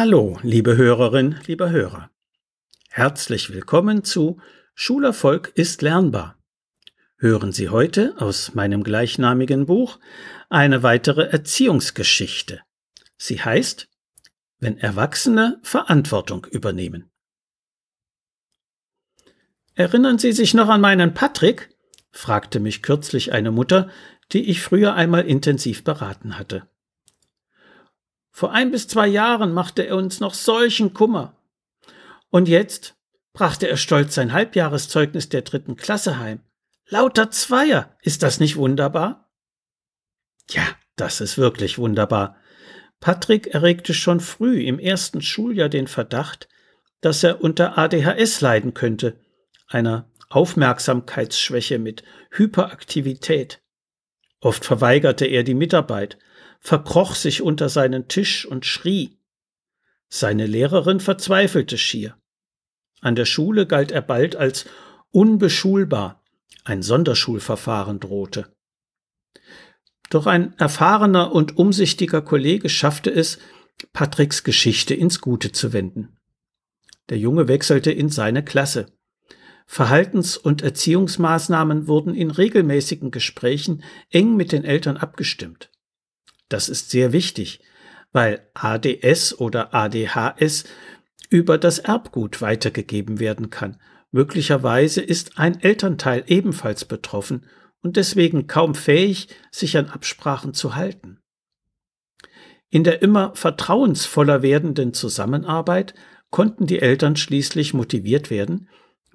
Hallo, liebe Hörerin, lieber Hörer. Herzlich willkommen zu Schulerfolg ist lernbar. Hören Sie heute aus meinem gleichnamigen Buch eine weitere Erziehungsgeschichte. Sie heißt Wenn Erwachsene Verantwortung übernehmen. Erinnern Sie sich noch an meinen Patrick? fragte mich kürzlich eine Mutter, die ich früher einmal intensiv beraten hatte. Vor ein bis zwei Jahren machte er uns noch solchen Kummer. Und jetzt brachte er stolz sein Halbjahreszeugnis der dritten Klasse heim. Lauter Zweier. Ist das nicht wunderbar? Ja, das ist wirklich wunderbar. Patrick erregte schon früh im ersten Schuljahr den Verdacht, dass er unter ADHS leiden könnte, einer Aufmerksamkeitsschwäche mit Hyperaktivität. Oft verweigerte er die Mitarbeit, verkroch sich unter seinen Tisch und schrie. Seine Lehrerin verzweifelte schier. An der Schule galt er bald als unbeschulbar, ein Sonderschulverfahren drohte. Doch ein erfahrener und umsichtiger Kollege schaffte es, Patricks Geschichte ins Gute zu wenden. Der Junge wechselte in seine Klasse. Verhaltens- und Erziehungsmaßnahmen wurden in regelmäßigen Gesprächen eng mit den Eltern abgestimmt. Das ist sehr wichtig, weil ADS oder ADHS über das Erbgut weitergegeben werden kann. Möglicherweise ist ein Elternteil ebenfalls betroffen und deswegen kaum fähig, sich an Absprachen zu halten. In der immer vertrauensvoller werdenden Zusammenarbeit konnten die Eltern schließlich motiviert werden,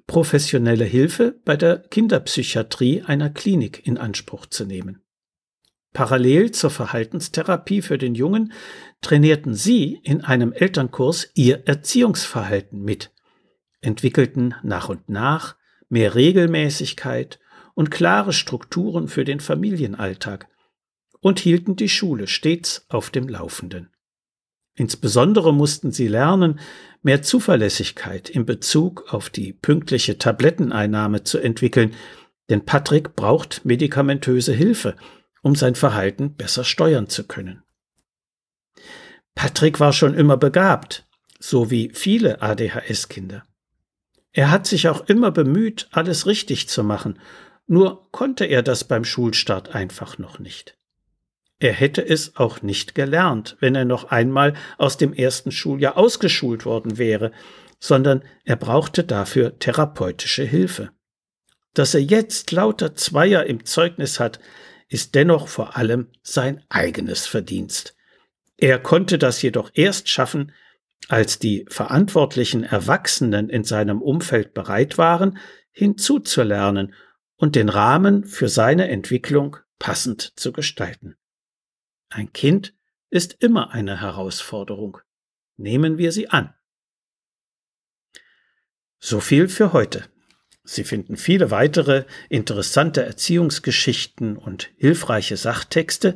professionelle Hilfe bei der Kinderpsychiatrie einer Klinik in Anspruch zu nehmen. Parallel zur Verhaltenstherapie für den Jungen trainierten sie in einem Elternkurs ihr Erziehungsverhalten mit, entwickelten nach und nach mehr Regelmäßigkeit und klare Strukturen für den Familienalltag und hielten die Schule stets auf dem Laufenden. Insbesondere mussten sie lernen, mehr Zuverlässigkeit in Bezug auf die pünktliche Tabletteneinnahme zu entwickeln, denn Patrick braucht medikamentöse Hilfe, um sein Verhalten besser steuern zu können. Patrick war schon immer begabt, so wie viele ADHS-Kinder. Er hat sich auch immer bemüht, alles richtig zu machen, nur konnte er das beim Schulstart einfach noch nicht. Er hätte es auch nicht gelernt, wenn er noch einmal aus dem ersten Schuljahr ausgeschult worden wäre, sondern er brauchte dafür therapeutische Hilfe. Dass er jetzt lauter Zweier im Zeugnis hat, ist dennoch vor allem sein eigenes Verdienst. Er konnte das jedoch erst schaffen, als die verantwortlichen Erwachsenen in seinem Umfeld bereit waren, hinzuzulernen und den Rahmen für seine Entwicklung passend zu gestalten. Ein Kind ist immer eine Herausforderung. Nehmen wir sie an. So viel für heute. Sie finden viele weitere interessante Erziehungsgeschichten und hilfreiche Sachtexte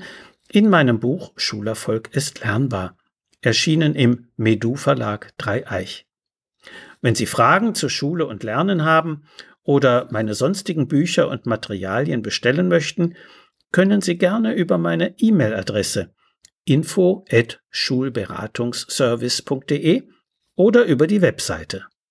in meinem Buch Schulerfolg ist lernbar, erschienen im Medu Verlag Dreieich. Wenn Sie Fragen zur Schule und Lernen haben oder meine sonstigen Bücher und Materialien bestellen möchten, können Sie gerne über meine E-Mail-Adresse info at schulberatungsservice.de oder über die Webseite